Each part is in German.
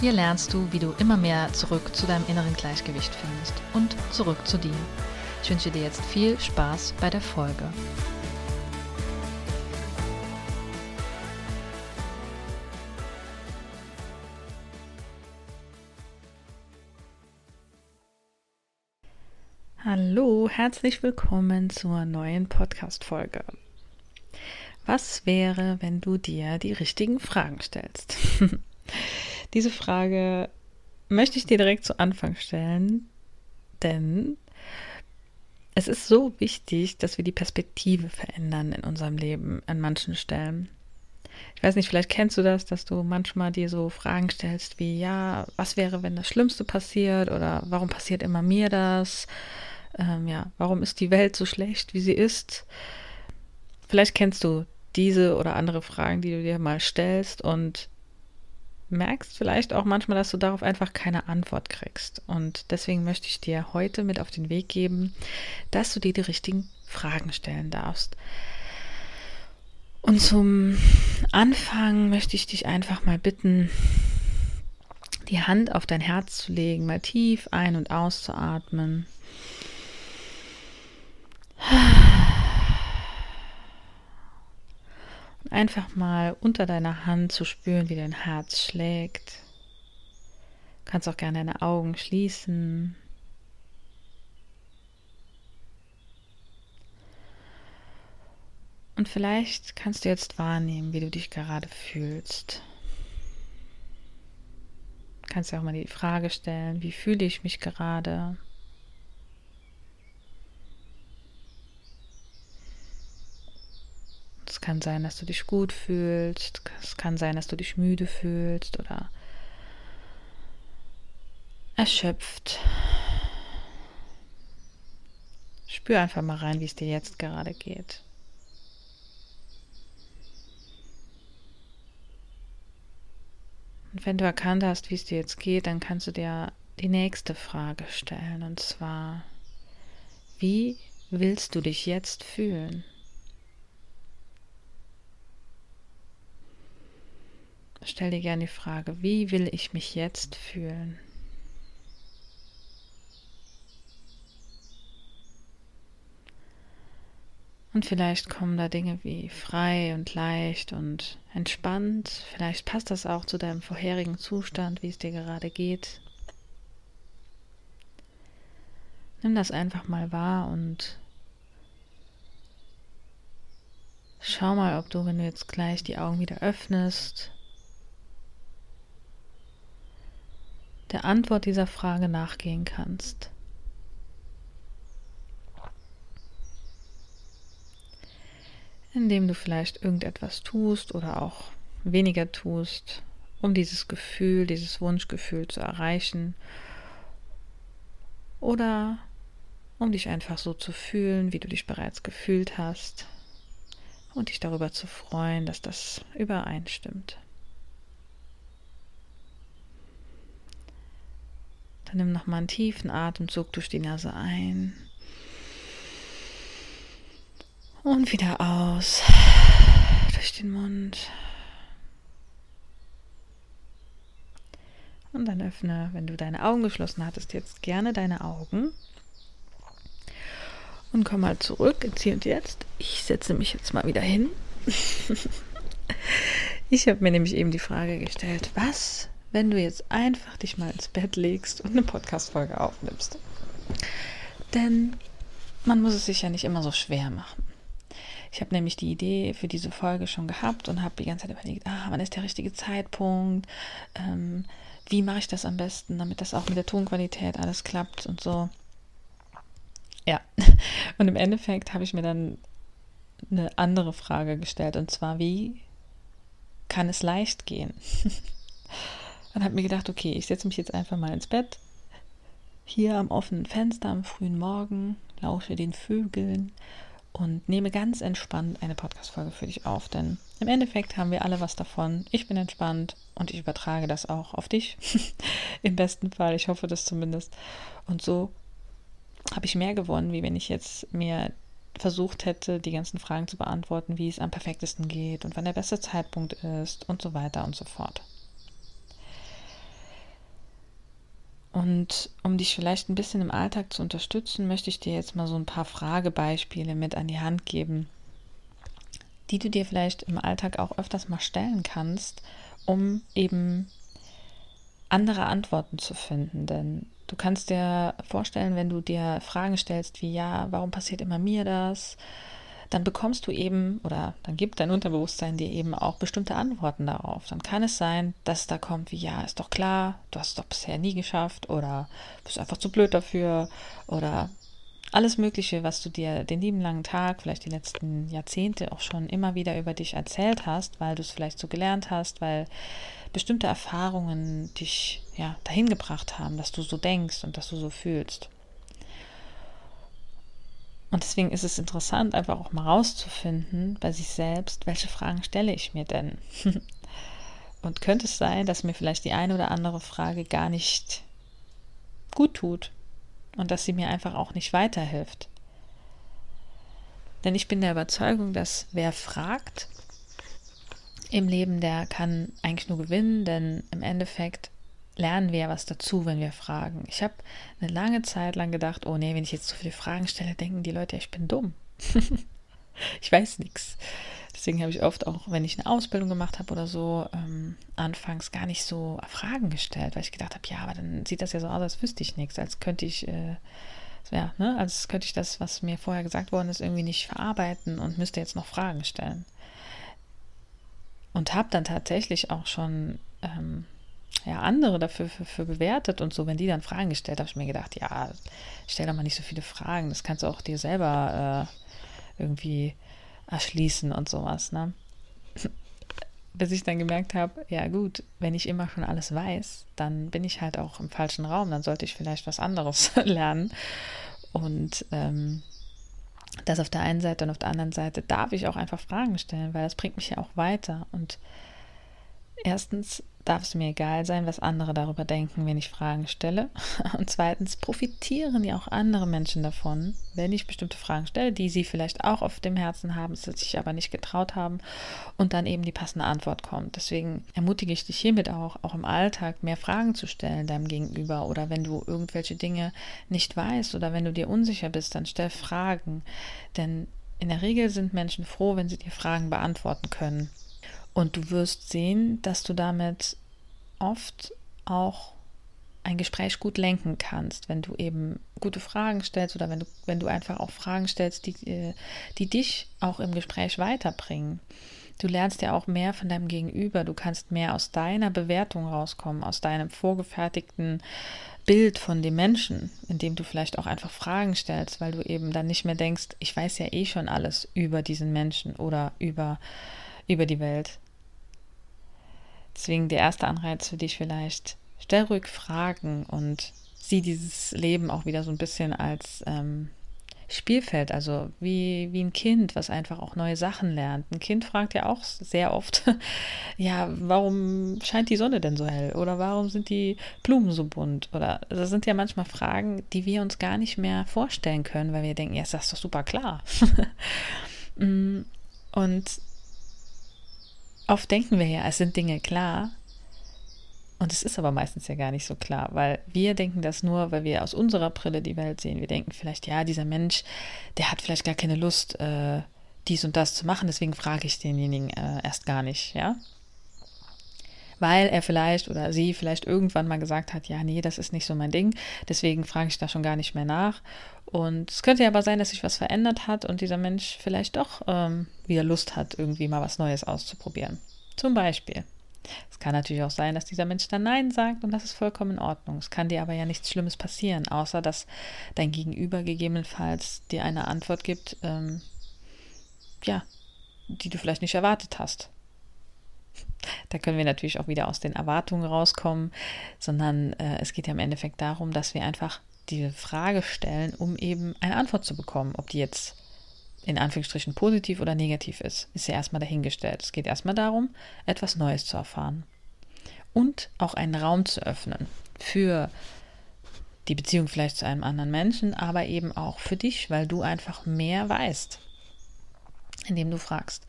Hier lernst du, wie du immer mehr zurück zu deinem inneren Gleichgewicht findest und zurück zu dir. Ich wünsche dir jetzt viel Spaß bei der Folge. Hallo, herzlich willkommen zur neuen Podcast-Folge. Was wäre, wenn du dir die richtigen Fragen stellst? Diese Frage möchte ich dir direkt zu Anfang stellen, denn es ist so wichtig, dass wir die Perspektive verändern in unserem Leben an manchen Stellen. Ich weiß nicht, vielleicht kennst du das, dass du manchmal dir so Fragen stellst wie, ja, was wäre, wenn das Schlimmste passiert oder warum passiert immer mir das? Ähm, ja, warum ist die Welt so schlecht, wie sie ist? Vielleicht kennst du diese oder andere Fragen, die du dir mal stellst und merkst vielleicht auch manchmal, dass du darauf einfach keine Antwort kriegst. Und deswegen möchte ich dir heute mit auf den Weg geben, dass du dir die richtigen Fragen stellen darfst. Und zum Anfang möchte ich dich einfach mal bitten, die Hand auf dein Herz zu legen, mal tief ein- und auszuatmen. Einfach mal unter deiner Hand zu spüren, wie dein Herz schlägt. Du kannst auch gerne deine Augen schließen. Und vielleicht kannst du jetzt wahrnehmen, wie du dich gerade fühlst. Du kannst dir auch mal die Frage stellen, wie fühle ich mich gerade? Es kann sein, dass du dich gut fühlst. Es kann sein, dass du dich müde fühlst oder erschöpft. Spür einfach mal rein, wie es dir jetzt gerade geht. Und wenn du erkannt hast, wie es dir jetzt geht, dann kannst du dir die nächste Frage stellen. Und zwar, wie willst du dich jetzt fühlen? Stell dir gerne die Frage, wie will ich mich jetzt fühlen? Und vielleicht kommen da Dinge wie frei und leicht und entspannt. Vielleicht passt das auch zu deinem vorherigen Zustand, wie es dir gerade geht. Nimm das einfach mal wahr und schau mal, ob du, wenn du jetzt gleich die Augen wieder öffnest, der Antwort dieser Frage nachgehen kannst. Indem du vielleicht irgendetwas tust oder auch weniger tust, um dieses Gefühl, dieses Wunschgefühl zu erreichen. Oder um dich einfach so zu fühlen, wie du dich bereits gefühlt hast. Und dich darüber zu freuen, dass das übereinstimmt. Dann nimm nochmal einen tiefen Atemzug durch die Nase ein. Und wieder aus. Durch den Mund. Und dann öffne, wenn du deine Augen geschlossen hattest, jetzt gerne deine Augen. Und komm mal zurück ins Hier und Jetzt. Ich setze mich jetzt mal wieder hin. ich habe mir nämlich eben die Frage gestellt, was wenn du jetzt einfach dich mal ins Bett legst und eine Podcast-Folge aufnimmst. Denn man muss es sich ja nicht immer so schwer machen. Ich habe nämlich die Idee für diese Folge schon gehabt und habe die ganze Zeit überlegt, ah, wann ist der richtige Zeitpunkt? Ähm, wie mache ich das am besten, damit das auch mit der Tonqualität alles klappt und so. Ja, und im Endeffekt habe ich mir dann eine andere Frage gestellt und zwar, wie kann es leicht gehen? und habe mir gedacht, okay, ich setze mich jetzt einfach mal ins Bett, hier am offenen Fenster am frühen Morgen, lausche den Vögeln und nehme ganz entspannt eine Podcast-Folge für dich auf. Denn im Endeffekt haben wir alle was davon. Ich bin entspannt und ich übertrage das auch auf dich. Im besten Fall. Ich hoffe das zumindest. Und so habe ich mehr gewonnen, wie wenn ich jetzt mir versucht hätte, die ganzen Fragen zu beantworten, wie es am perfektesten geht und wann der beste Zeitpunkt ist und so weiter und so fort. Und um dich vielleicht ein bisschen im Alltag zu unterstützen, möchte ich dir jetzt mal so ein paar Fragebeispiele mit an die Hand geben, die du dir vielleicht im Alltag auch öfters mal stellen kannst, um eben andere Antworten zu finden. Denn du kannst dir vorstellen, wenn du dir Fragen stellst wie, ja, warum passiert immer mir das? Dann bekommst du eben oder dann gibt dein Unterbewusstsein dir eben auch bestimmte Antworten darauf. Dann kann es sein, dass da kommt wie, ja, ist doch klar, du hast es doch bisher nie geschafft oder bist einfach zu blöd dafür oder alles Mögliche, was du dir den lieben langen Tag, vielleicht die letzten Jahrzehnte auch schon immer wieder über dich erzählt hast, weil du es vielleicht so gelernt hast, weil bestimmte Erfahrungen dich ja dahin gebracht haben, dass du so denkst und dass du so fühlst. Und deswegen ist es interessant, einfach auch mal rauszufinden bei sich selbst, welche Fragen stelle ich mir denn? Und könnte es sein, dass mir vielleicht die eine oder andere Frage gar nicht gut tut und dass sie mir einfach auch nicht weiterhilft? Denn ich bin der Überzeugung, dass wer fragt im Leben, der kann eigentlich nur gewinnen, denn im Endeffekt lernen wir ja was dazu, wenn wir fragen. Ich habe eine lange Zeit lang gedacht, oh nee, wenn ich jetzt so viele Fragen stelle, denken die Leute, ich bin dumm. ich weiß nichts. Deswegen habe ich oft auch, wenn ich eine Ausbildung gemacht habe oder so, ähm, anfangs gar nicht so Fragen gestellt, weil ich gedacht habe, ja, aber dann sieht das ja so aus, als wüsste ich nichts, als könnte ich, äh, ja, ne, als könnte ich das, was mir vorher gesagt worden ist, irgendwie nicht verarbeiten und müsste jetzt noch Fragen stellen. Und habe dann tatsächlich auch schon ähm, ja, andere dafür für, für bewertet und so, wenn die dann Fragen gestellt habe ich mir gedacht, ja, stell doch mal nicht so viele Fragen, das kannst du auch dir selber äh, irgendwie erschließen und sowas, ne? Bis ich dann gemerkt habe, ja gut, wenn ich immer schon alles weiß, dann bin ich halt auch im falschen Raum, dann sollte ich vielleicht was anderes lernen. Und ähm, das auf der einen Seite und auf der anderen Seite darf ich auch einfach Fragen stellen, weil das bringt mich ja auch weiter. Und erstens darf es mir egal sein, was andere darüber denken, wenn ich Fragen stelle. Und zweitens profitieren ja auch andere Menschen davon, wenn ich bestimmte Fragen stelle, die sie vielleicht auch auf dem Herzen haben, sich aber nicht getraut haben und dann eben die passende Antwort kommt. Deswegen ermutige ich dich hiermit auch, auch im Alltag mehr Fragen zu stellen deinem Gegenüber oder wenn du irgendwelche Dinge nicht weißt oder wenn du dir unsicher bist, dann stell Fragen. Denn in der Regel sind Menschen froh, wenn sie dir Fragen beantworten können. Und du wirst sehen, dass du damit oft auch ein Gespräch gut lenken kannst, wenn du eben gute Fragen stellst oder wenn du, wenn du einfach auch Fragen stellst, die, äh, die dich auch im Gespräch weiterbringen. Du lernst ja auch mehr von deinem Gegenüber, du kannst mehr aus deiner Bewertung rauskommen, aus deinem vorgefertigten Bild von dem Menschen, indem du vielleicht auch einfach Fragen stellst, weil du eben dann nicht mehr denkst, ich weiß ja eh schon alles über diesen Menschen oder über über die Welt. Deswegen der erste Anreiz für dich vielleicht, stell ruhig Fragen und sieh dieses Leben auch wieder so ein bisschen als ähm, Spielfeld, also wie, wie ein Kind, was einfach auch neue Sachen lernt. Ein Kind fragt ja auch sehr oft, ja, warum scheint die Sonne denn so hell? Oder warum sind die Blumen so bunt? Oder das sind ja manchmal Fragen, die wir uns gar nicht mehr vorstellen können, weil wir denken, ja, ist das doch super klar. Mm, und Oft denken wir ja, es sind Dinge klar. Und es ist aber meistens ja gar nicht so klar, weil wir denken das nur, weil wir aus unserer Brille die Welt sehen. Wir denken vielleicht, ja, dieser Mensch, der hat vielleicht gar keine Lust, äh, dies und das zu machen, deswegen frage ich denjenigen äh, erst gar nicht, ja. Weil er vielleicht oder sie vielleicht irgendwann mal gesagt hat, ja, nee, das ist nicht so mein Ding, deswegen frage ich da schon gar nicht mehr nach. Und es könnte ja aber sein, dass sich was verändert hat und dieser Mensch vielleicht doch ähm, wieder Lust hat, irgendwie mal was Neues auszuprobieren. Zum Beispiel. Es kann natürlich auch sein, dass dieser Mensch dann Nein sagt und das ist vollkommen in Ordnung. Es kann dir aber ja nichts Schlimmes passieren, außer dass dein Gegenüber gegebenenfalls dir eine Antwort gibt, ähm, ja, die du vielleicht nicht erwartet hast. Da können wir natürlich auch wieder aus den Erwartungen rauskommen, sondern äh, es geht ja im Endeffekt darum, dass wir einfach diese Frage stellen, um eben eine Antwort zu bekommen. Ob die jetzt in Anführungsstrichen positiv oder negativ ist, ist ja erstmal dahingestellt. Es geht erstmal darum, etwas Neues zu erfahren. Und auch einen Raum zu öffnen für die Beziehung vielleicht zu einem anderen Menschen, aber eben auch für dich, weil du einfach mehr weißt, indem du fragst.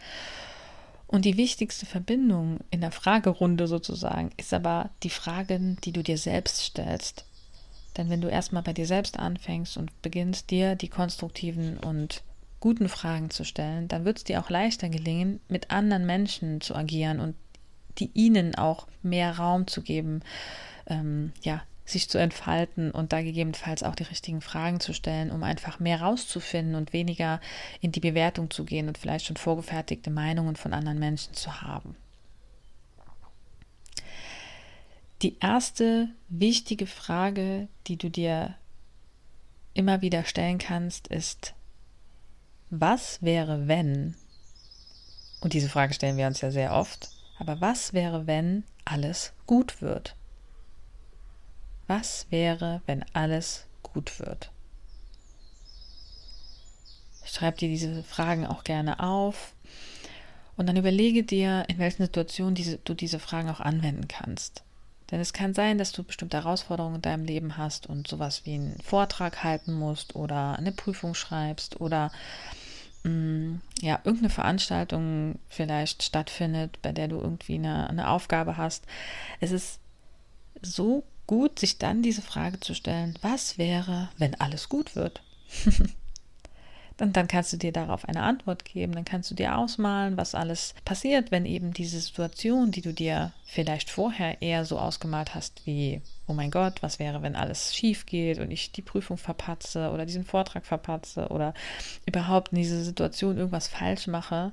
Und die wichtigste Verbindung in der Fragerunde sozusagen ist aber die Fragen, die du dir selbst stellst. Denn wenn du erstmal bei dir selbst anfängst und beginnst, dir die konstruktiven und guten Fragen zu stellen, dann wird es dir auch leichter gelingen, mit anderen Menschen zu agieren und die ihnen auch mehr Raum zu geben, ähm, ja, sich zu entfalten und da gegebenenfalls auch die richtigen Fragen zu stellen, um einfach mehr rauszufinden und weniger in die Bewertung zu gehen und vielleicht schon vorgefertigte Meinungen von anderen Menschen zu haben. Die erste wichtige Frage, die du dir immer wieder stellen kannst, ist, was wäre, wenn, und diese Frage stellen wir uns ja sehr oft, aber was wäre, wenn alles gut wird? Was wäre, wenn alles gut wird? Schreib dir diese Fragen auch gerne auf und dann überlege dir, in welchen Situationen diese, du diese Fragen auch anwenden kannst. Denn es kann sein, dass du bestimmte Herausforderungen in deinem Leben hast und sowas wie einen Vortrag halten musst oder eine Prüfung schreibst oder mh, mm, ja, irgendeine Veranstaltung vielleicht stattfindet, bei der du irgendwie eine, eine Aufgabe hast. Es ist so gut, sich dann diese Frage zu stellen, was wäre, wenn alles gut wird? Und dann kannst du dir darauf eine Antwort geben. Dann kannst du dir ausmalen, was alles passiert, wenn eben diese Situation, die du dir vielleicht vorher eher so ausgemalt hast, wie, oh mein Gott, was wäre, wenn alles schief geht und ich die Prüfung verpatze oder diesen Vortrag verpatze oder überhaupt in dieser Situation irgendwas falsch mache.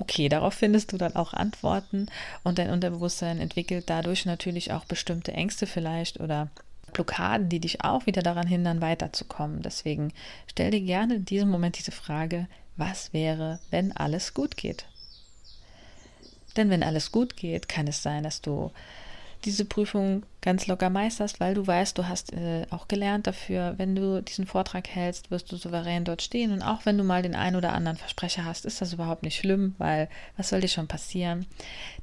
Okay, darauf findest du dann auch Antworten und dein Unterbewusstsein entwickelt dadurch natürlich auch bestimmte Ängste vielleicht oder Blockaden, die dich auch wieder daran hindern, weiterzukommen. Deswegen stell dir gerne in diesem Moment diese Frage, was wäre, wenn alles gut geht? Denn wenn alles gut geht, kann es sein, dass du diese Prüfung ganz locker meisterst, weil du weißt, du hast äh, auch gelernt dafür, wenn du diesen Vortrag hältst, wirst du souverän dort stehen. Und auch wenn du mal den einen oder anderen Versprecher hast, ist das überhaupt nicht schlimm, weil was soll dir schon passieren?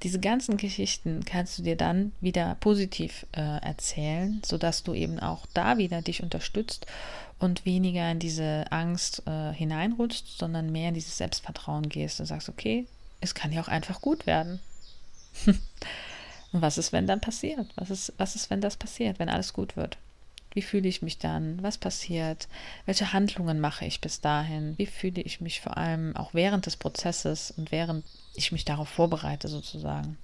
Diese ganzen Geschichten kannst du dir dann wieder positiv äh, erzählen, sodass du eben auch da wieder dich unterstützt und weniger in diese Angst äh, hineinrutschst, sondern mehr in dieses Selbstvertrauen gehst und sagst, okay, es kann ja auch einfach gut werden. Und was ist, wenn dann passiert? Was ist, was ist, wenn das passiert, wenn alles gut wird? Wie fühle ich mich dann? Was passiert? Welche Handlungen mache ich bis dahin? Wie fühle ich mich vor allem auch während des Prozesses und während ich mich darauf vorbereite sozusagen?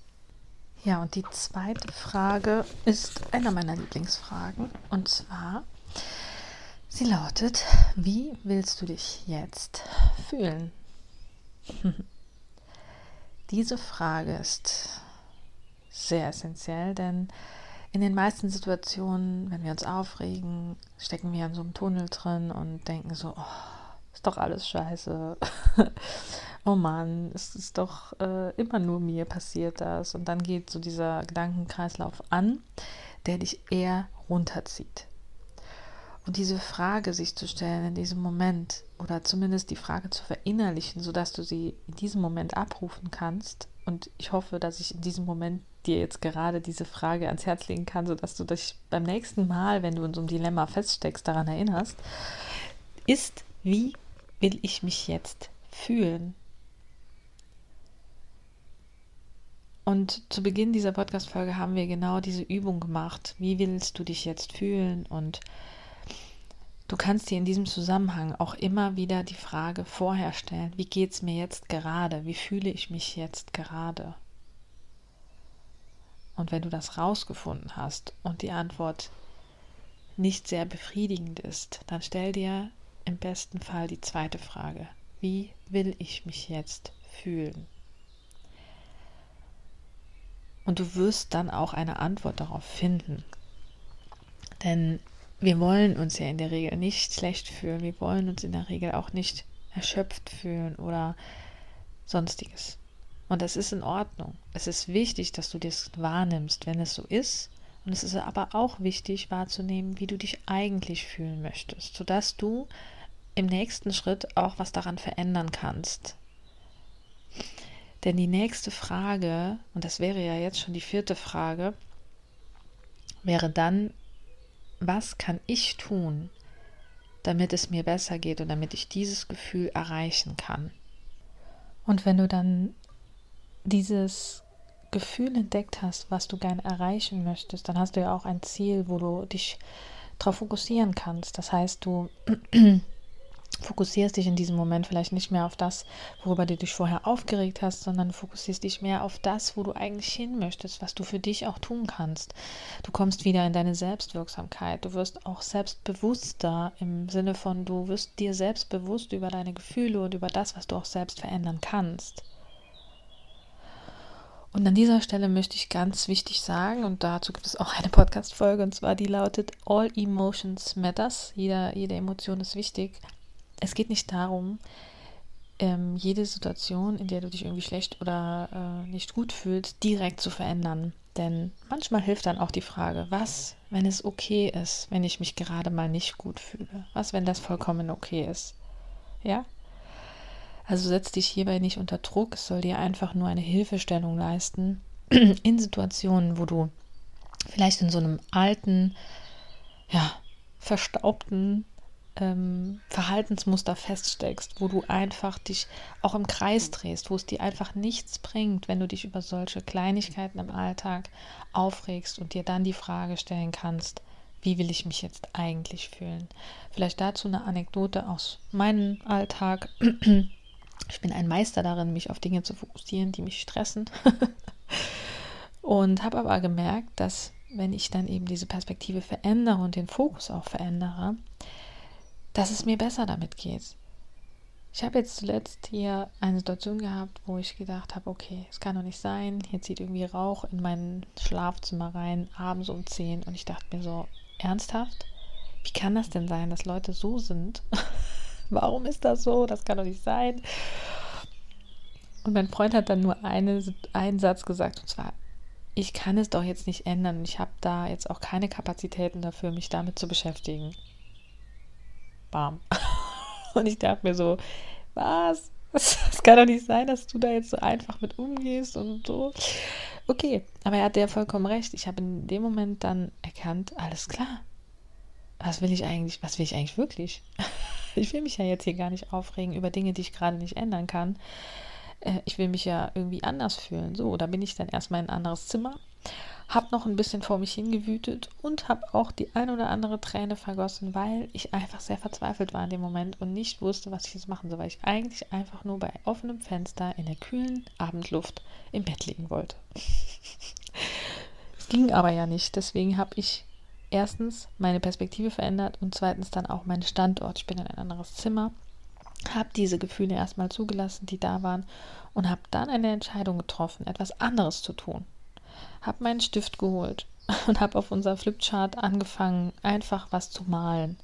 Ja, und die zweite Frage ist einer meiner Lieblingsfragen. Und zwar, sie lautet, wie willst du dich jetzt fühlen? Diese Frage ist sehr essentiell, denn in den meisten Situationen, wenn wir uns aufregen, stecken wir in so einem Tunnel drin und denken so, oh, ist doch alles scheiße. oh Mann, es ist doch äh, immer nur mir passiert das. Und dann geht so dieser Gedankenkreislauf an, der dich eher runterzieht. Und diese Frage sich zu stellen in diesem Moment oder zumindest die Frage zu verinnerlichen, sodass du sie in diesem Moment abrufen kannst. Und ich hoffe, dass ich in diesem Moment dir jetzt gerade diese Frage ans Herz legen kann, sodass du dich beim nächsten Mal, wenn du in so einem Dilemma feststeckst, daran erinnerst, ist, wie will ich mich jetzt fühlen? Und zu Beginn dieser Podcast-Folge haben wir genau diese Übung gemacht. Wie willst du dich jetzt fühlen? Und Du kannst dir in diesem Zusammenhang auch immer wieder die Frage vorher stellen, wie geht es mir jetzt gerade? Wie fühle ich mich jetzt gerade? Und wenn du das rausgefunden hast und die Antwort nicht sehr befriedigend ist, dann stell dir im besten Fall die zweite Frage. Wie will ich mich jetzt fühlen? Und du wirst dann auch eine Antwort darauf finden. Denn wir wollen uns ja in der Regel nicht schlecht fühlen. Wir wollen uns in der Regel auch nicht erschöpft fühlen oder sonstiges. Und das ist in Ordnung. Es ist wichtig, dass du das wahrnimmst, wenn es so ist Und es ist aber auch wichtig wahrzunehmen, wie du dich eigentlich fühlen möchtest, sodass du im nächsten Schritt auch was daran verändern kannst. Denn die nächste Frage, und das wäre ja jetzt schon die vierte Frage, wäre dann, was kann ich tun, damit es mir besser geht und damit ich dieses Gefühl erreichen kann? Und wenn du dann dieses Gefühl entdeckt hast, was du gerne erreichen möchtest, dann hast du ja auch ein Ziel, wo du dich darauf fokussieren kannst. Das heißt, du fokussierst dich in diesem Moment vielleicht nicht mehr auf das, worüber du dich vorher aufgeregt hast, sondern fokussierst dich mehr auf das, wo du eigentlich hin möchtest, was du für dich auch tun kannst. Du kommst wieder in deine Selbstwirksamkeit. Du wirst auch selbstbewusster im Sinne von, du wirst dir selbst bewusst über deine Gefühle und über das, was du auch selbst verändern kannst. Und an dieser Stelle möchte ich ganz wichtig sagen, und dazu gibt es auch eine Podcast-Folge, und zwar die lautet All Emotions Matters. Jeder, jede Emotion ist wichtig es geht nicht darum, ähm, jede Situation, in der du dich irgendwie schlecht oder äh, nicht gut fühlst, direkt zu verändern. Denn manchmal hilft dann auch die Frage, was, wenn es okay ist, wenn ich mich gerade mal nicht gut fühle? Was, wenn das vollkommen okay ist? Ja? Also setz dich hierbei nicht unter Druck, es soll dir einfach nur eine Hilfestellung leisten in Situationen, wo du vielleicht in so einem alten, ja, verstaubten ähm, Verhaltensmuster feststeckst, wo du einfach dich auch im Kreis drehst, wo es dir einfach nichts bringt, wenn du dich über solche Kleinigkeiten im Alltag aufregst und dir dann die Frage stellen kannst, wie will ich mich jetzt eigentlich fühlen? Vielleicht dazu eine Anekdote aus meinem Alltag. Ich bin ein Meister darin, mich auf Dinge zu fokussieren, die mich stressen. und habe aber gemerkt, dass wenn ich dann eben diese Perspektive verändere und den Fokus auch verändere, dass es mir besser damit geht. Ich habe jetzt zuletzt hier eine Situation gehabt, wo ich gedacht habe, okay, es kann doch nicht sein, hier zieht irgendwie Rauch in mein Schlafzimmer rein, abends um 10 und ich dachte mir so, ernsthaft? Wie kann das denn sein, dass Leute so sind? Warum ist das so? Das kann doch nicht sein. Und mein Freund hat dann nur eine, einen Satz gesagt, und zwar, ich kann es doch jetzt nicht ändern. Ich habe da jetzt auch keine Kapazitäten dafür, mich damit zu beschäftigen bam. Und ich dachte mir so, was? Es kann doch nicht sein, dass du da jetzt so einfach mit umgehst und so. Okay, aber er hat ja vollkommen recht. Ich habe in dem Moment dann erkannt, alles klar. Was will ich eigentlich, was will ich eigentlich wirklich? Ich will mich ja jetzt hier gar nicht aufregen über Dinge, die ich gerade nicht ändern kann. Äh, ich will mich ja irgendwie anders fühlen. So, da bin ich dann erstmal in ein anderes Zimmer habe noch ein bisschen vor mich hingewütet und habe auch die ein oder andere Träne vergossen, weil ich einfach sehr verzweifelt war in dem Moment und nicht wusste, was ich jetzt machen soll, weil ich eigentlich einfach nur bei offenem Fenster in der kühlen Abendluft im Bett liegen wollte. es ging aber ja nicht, deswegen habe ich erstens meine Perspektive verändert und zweitens dann auch meinen Standort. Ich bin in ein anderes Zimmer, habe diese Gefühle erstmal zugelassen, die da waren und habe dann eine Entscheidung getroffen, etwas anderes zu tun habe meinen Stift geholt und habe auf unser Flipchart angefangen, einfach was zu malen.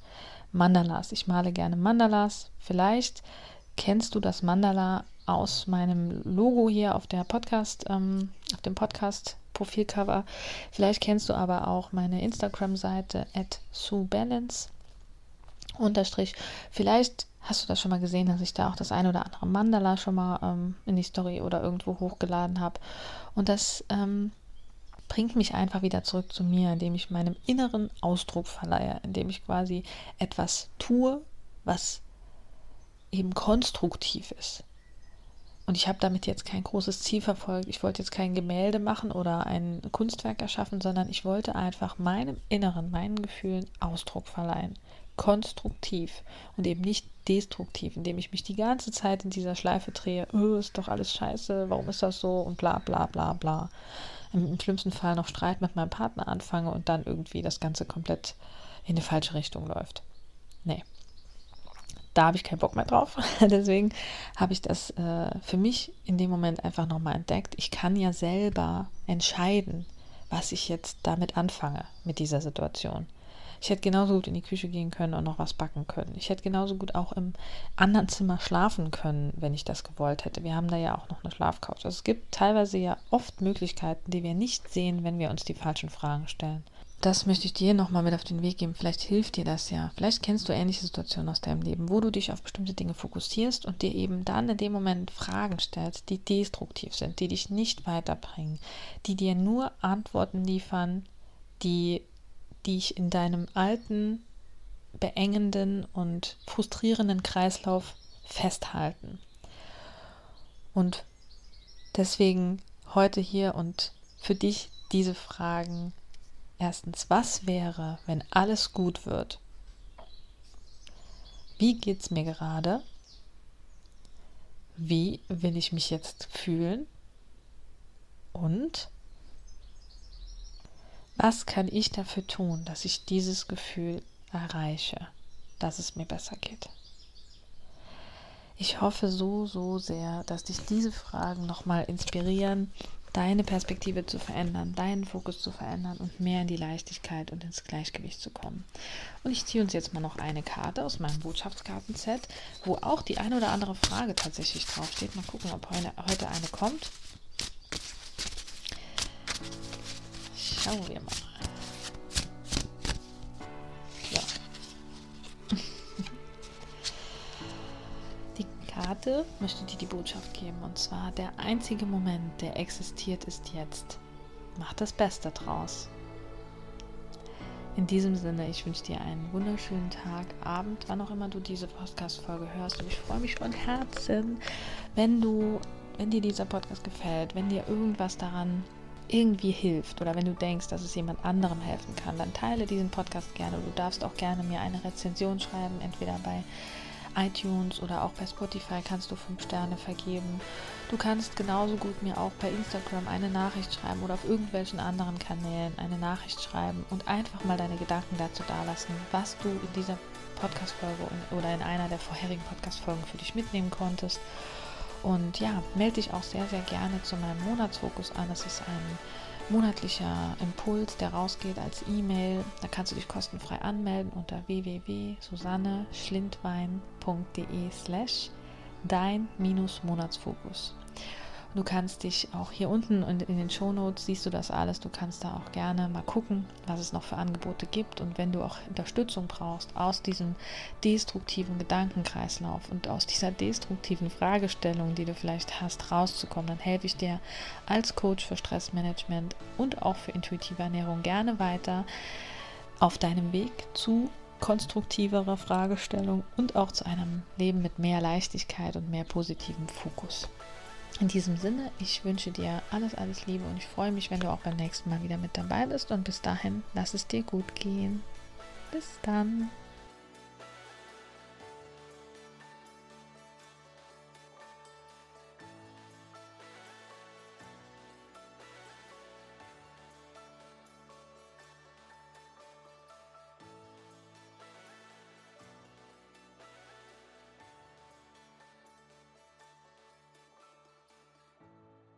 Mandalas. Ich male gerne Mandalas. Vielleicht kennst du das Mandala aus meinem Logo hier auf der Podcast, ähm, auf dem Podcast Profilcover. Vielleicht kennst du aber auch meine Instagram-Seite at SueBalance. Unterstrich. Vielleicht hast du das schon mal gesehen, dass ich da auch das eine oder andere Mandala schon mal ähm, in die Story oder irgendwo hochgeladen habe. Und das ähm, bringt mich einfach wieder zurück zu mir, indem ich meinem inneren Ausdruck verleihe, indem ich quasi etwas tue, was eben konstruktiv ist. Und ich habe damit jetzt kein großes Ziel verfolgt. Ich wollte jetzt kein Gemälde machen oder ein Kunstwerk erschaffen, sondern ich wollte einfach meinem Inneren, meinen Gefühlen Ausdruck verleihen. Konstruktiv und eben nicht destruktiv, indem ich mich die ganze Zeit in dieser Schleife drehe. Oh, ist doch alles scheiße, warum ist das so und bla bla bla bla im schlimmsten Fall noch Streit mit meinem Partner anfange und dann irgendwie das Ganze komplett in die falsche Richtung läuft. Nee. Da habe ich keinen Bock mehr drauf. Deswegen habe ich das äh, für mich in dem Moment einfach nochmal entdeckt. Ich kann ja selber entscheiden, was ich jetzt damit anfange mit dieser Situation. Ich hätte genauso gut in die Küche gehen können und noch was backen können. Ich hätte genauso gut auch im anderen Zimmer schlafen können, wenn ich das gewollt hätte. Wir haben da ja auch noch eine Schlafcouch. Also es gibt teilweise ja oft Möglichkeiten, die wir nicht sehen, wenn wir uns die falschen Fragen stellen. Das möchte ich dir nochmal mit auf den Weg geben. Vielleicht hilft dir das ja. Vielleicht kennst du ähnliche Situationen aus deinem Leben, wo du dich auf bestimmte Dinge fokussierst und dir eben dann in dem Moment Fragen stellst, die destruktiv sind, die dich nicht weiterbringen, die dir nur Antworten liefern, die dich in deinem alten, beengenden und frustrierenden Kreislauf festhalten. Und deswegen heute hier und für dich diese Fragen Erstens, was wäre, wenn alles gut wird? Wie geht es mir gerade? Wie will ich mich jetzt fühlen? Und was kann ich dafür tun, dass ich dieses Gefühl erreiche, dass es mir besser geht? Ich hoffe so, so sehr, dass dich diese Fragen nochmal inspirieren, deine Perspektive zu verändern, deinen Fokus zu verändern und mehr in die Leichtigkeit und ins Gleichgewicht zu kommen. Und ich ziehe uns jetzt mal noch eine Karte aus meinem Botschaftskartenset, wo auch die eine oder andere Frage tatsächlich draufsteht. Mal gucken, ob heute eine kommt. Schauen wir mal. Karte möchte dir die Botschaft geben. Und zwar, der einzige Moment, der existiert, ist jetzt. Mach das Beste draus. In diesem Sinne, ich wünsche dir einen wunderschönen Tag, Abend, wann auch immer du diese Podcast-Folge hörst. Und ich freue mich von Herzen, wenn du, wenn dir dieser Podcast gefällt, wenn dir irgendwas daran irgendwie hilft oder wenn du denkst, dass es jemand anderem helfen kann, dann teile diesen Podcast gerne. Du darfst auch gerne mir eine Rezension schreiben, entweder bei iTunes oder auch bei Spotify kannst du 5 Sterne vergeben. Du kannst genauso gut mir auch per Instagram eine Nachricht schreiben oder auf irgendwelchen anderen Kanälen eine Nachricht schreiben und einfach mal deine Gedanken dazu dalassen, was du in dieser Podcast-Folge oder in einer der vorherigen Podcast-Folgen für dich mitnehmen konntest. Und ja, melde dich auch sehr, sehr gerne zu meinem Monatsfokus an. Es ist ein monatlicher Impuls, der rausgeht als E-Mail. Da kannst du dich kostenfrei anmelden unter www.susanneschlindwein.de slash dein-monatsfokus. Du kannst dich auch hier unten und in den Shownotes siehst du das alles. Du kannst da auch gerne mal gucken, was es noch für Angebote gibt. Und wenn du auch Unterstützung brauchst aus diesem destruktiven Gedankenkreislauf und aus dieser destruktiven Fragestellung, die du vielleicht hast, rauszukommen, dann helfe ich dir als Coach für Stressmanagement und auch für intuitive Ernährung gerne weiter auf deinem Weg zu konstruktiverer Fragestellung und auch zu einem Leben mit mehr Leichtigkeit und mehr positivem Fokus. In diesem Sinne, ich wünsche dir alles, alles Liebe und ich freue mich, wenn du auch beim nächsten Mal wieder mit dabei bist. Und bis dahin, lass es dir gut gehen. Bis dann.